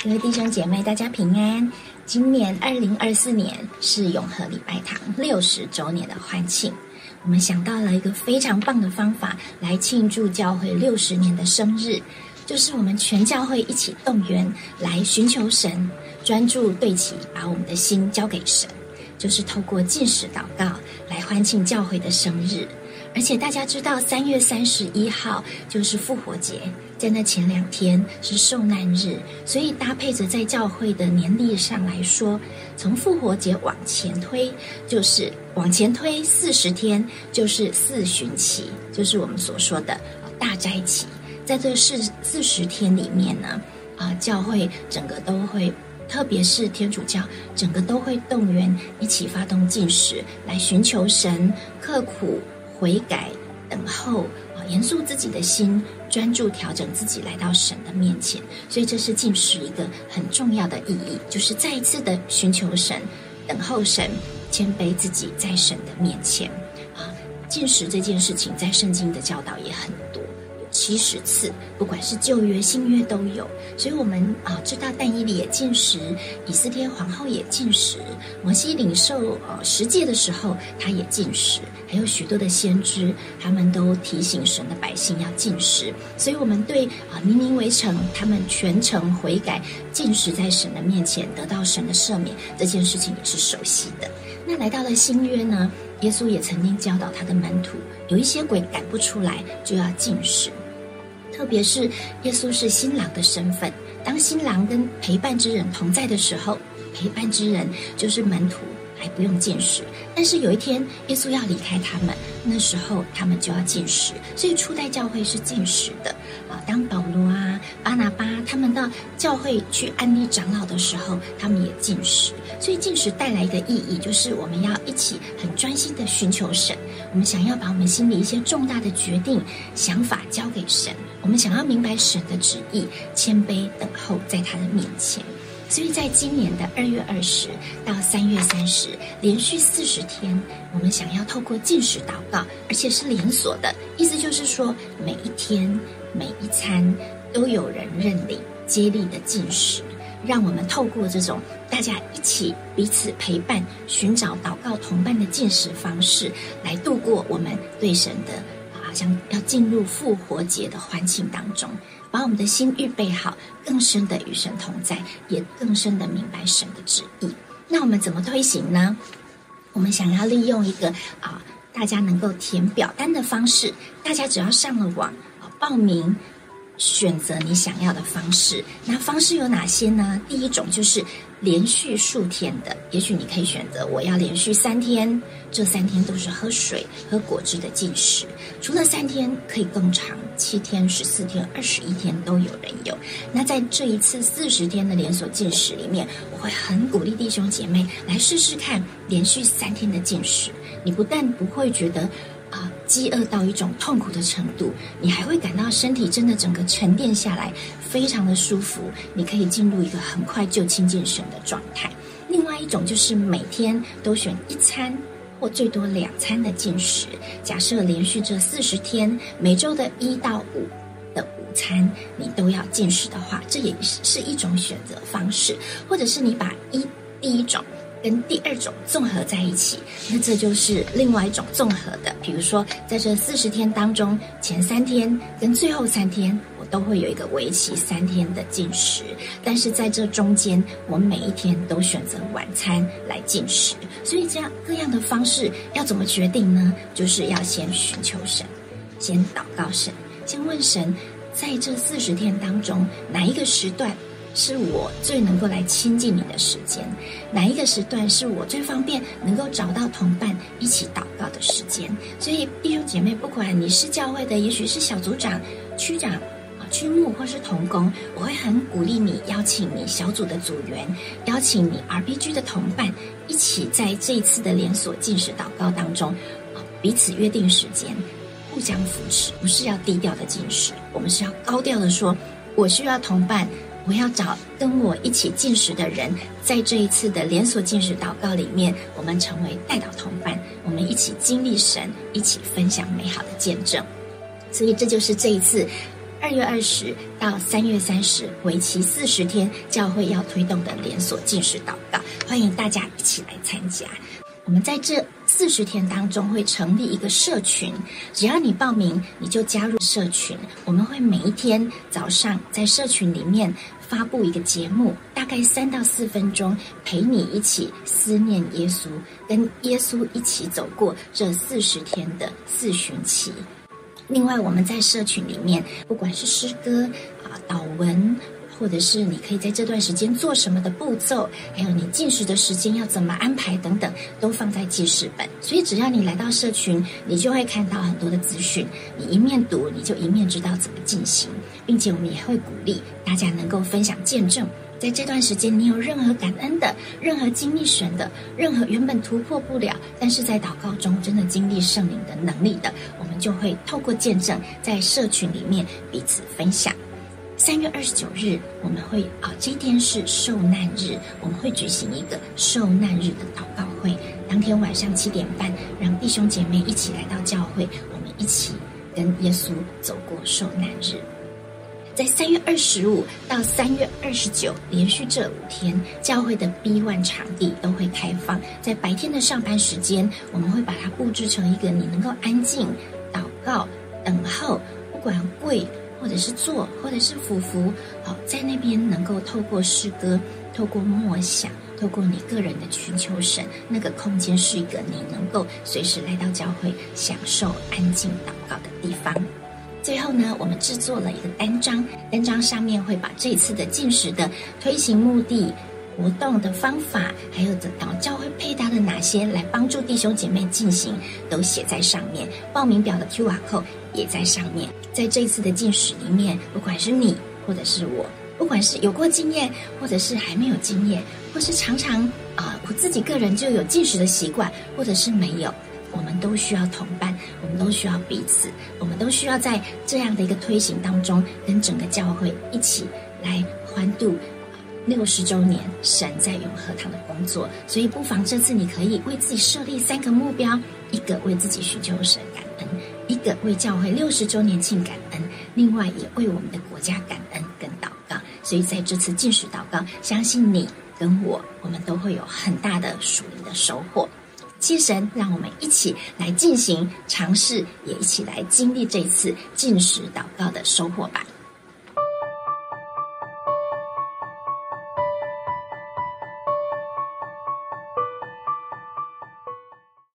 各位弟兄姐妹，大家平安。今年二零二四年是永和礼拜堂六十周年的欢庆，我们想到了一个非常棒的方法来庆祝教会六十年的生日，就是我们全教会一起动员来寻求神，专注对齐，把我们的心交给神，就是透过进食祷告来欢庆教会的生日。而且大家知道，三月三十一号就是复活节，在那前两天是受难日，所以搭配着在教会的年历上来说，从复活节往前推，就是往前推四十天，就是四旬期，就是我们所说的大斋期。在这四四十天里面呢，啊，教会整个都会，特别是天主教，整个都会动员一起发动进食，来寻求神，刻苦。悔改，等候啊，严肃自己的心，专注调整自己，来到神的面前。所以这是进食一个很重要的意义，就是再一次的寻求神，等候神，谦卑自己在神的面前啊。进食这件事情，在圣经的教导也很多。七十次，不管是旧约、新约都有，所以我们啊知道但以理也进食，以斯帖皇后也进食，摩西领受呃十诫的时候他也进食，还有许多的先知，他们都提醒神的百姓要进食，所以我们对啊明明围城他们全程悔改进食在神的面前得到神的赦免这件事情也是熟悉的。那来到了新约呢，耶稣也曾经教导他的门徒，有一些鬼赶不出来就要进食。特别是耶稣是新郎的身份，当新郎跟陪伴之人同在的时候，陪伴之人就是门徒，还不用进食。但是有一天耶稣要离开他们，那时候他们就要进食。所以初代教会是进食的啊。当保罗啊、巴拿巴他们到教会去安利长老的时候，他们也进食。所以进食带来的意义，就是我们要一起很专心的寻求神。我们想要把我们心里一些重大的决定、想法交给神。我们想要明白神的旨意，谦卑等候在他的面前。所以在今年的二月二十到三月三十，连续四十天，我们想要透过进食祷告，而且是连锁的，意思就是说，每一天每一餐都有人认领接力的进食，让我们透过这种大家一起彼此陪伴，寻找祷告同伴的进食方式，来度过我们对神的。好像要进入复活节的欢庆当中，把我们的心预备好，更深的与神同在，也更深的明白神的旨意。那我们怎么推行呢？我们想要利用一个啊，大家能够填表单的方式，大家只要上了网啊，报名。选择你想要的方式，那方式有哪些呢？第一种就是连续数天的，也许你可以选择我要连续三天，这三天都是喝水、喝果汁的进食。除了三天，可以更长，七天、十四天、二十一天都有人有。那在这一次四十天的连锁进食里面，我会很鼓励弟兄姐妹来试试看连续三天的进食。你不但不会觉得。饥饿到一种痛苦的程度，你还会感到身体真的整个沉淀下来，非常的舒服。你可以进入一个很快就亲近神的状态。另外一种就是每天都选一餐或最多两餐的进食。假设连续这四十天，每周的一到五的午餐你都要进食的话，这也是是一种选择方式。或者是你把一第一种。跟第二种综合在一起，那这就是另外一种综合的。比如说，在这四十天当中，前三天跟最后三天，我都会有一个为期三天的进食。但是在这中间，我每一天都选择晚餐来进食。所以这样各样的方式要怎么决定呢？就是要先寻求神，先祷告神，先问神，在这四十天当中哪一个时段。是我最能够来亲近你的时间，哪一个时段是我最方便能够找到同伴一起祷告的时间？所以弟兄姐妹，不管你是教会的，也许是小组长、区长啊、区牧或是同工，我会很鼓励你，邀请你小组的组员，邀请你 RPG 的同伴，一起在这一次的连锁进食祷告当中，彼此约定时间，互相扶持，不是要低调的进食，我们是要高调的说，我需要同伴。我要找跟我一起进食的人，在这一次的连锁进食祷告里面，我们成为代祷同伴，我们一起经历神，一起分享美好的见证。所以这就是这一次二月二十到三月三十，为期四十天，教会要推动的连锁进食祷告，欢迎大家一起来参加。我们在这四十天当中会成立一个社群，只要你报名，你就加入社群。我们会每一天早上在社群里面发布一个节目，大概三到四分钟，陪你一起思念耶稣，跟耶稣一起走过这四十天的四旬期。另外，我们在社群里面，不管是诗歌啊、祷文。或者是你可以在这段时间做什么的步骤，还有你进食的时间要怎么安排等等，都放在记事本。所以只要你来到社群，你就会看到很多的资讯。你一面读，你就一面知道怎么进行，并且我们也会鼓励大家能够分享见证。在这段时间，你有任何感恩的、任何经历神的、任何原本突破不了，但是在祷告中真的经历圣灵的能力的，我们就会透过见证，在社群里面彼此分享。三月二十九日，我们会啊，这天是受难日，我们会举行一个受难日的祷告会。当天晚上七点半，让弟兄姐妹一起来到教会，我们一起跟耶稣走过受难日。在三月二十五到三月二十九，连续这五天，教会的 B One 场地都会开放。在白天的上班时间，我们会把它布置成一个你能够安静祷告、等候，不管贵。或者是坐，或者是俯伏，好，在那边能够透过诗歌，透过默想，透过你个人的寻求神，那个空间是一个你能够随时来到教会享受安静祷告的地方。最后呢，我们制作了一个单张，单张上面会把这次的进食的推行目的。活动的方法，还有等到教会配搭的哪些来帮助弟兄姐妹进行，都写在上面。报名表的 Q R code 也在上面。在这一次的进食里面，不管是你或者是我，不管是有过经验，或者是还没有经验，或是常常啊我自己个人就有进食的习惯，或者是没有，我们都需要同伴，我们都需要彼此，我们都需要在这样的一个推行当中，跟整个教会一起来欢度。六十周年，神在永和堂的工作，所以不妨这次你可以为自己设立三个目标：一个为自己寻求神感恩，一个为教会六十周年庆感恩，另外也为我们的国家感恩跟祷告。所以在这次进食祷告，相信你跟我，我们都会有很大的属灵的收获。谢神，让我们一起来进行尝试，也一起来经历这次进食祷告的收获吧。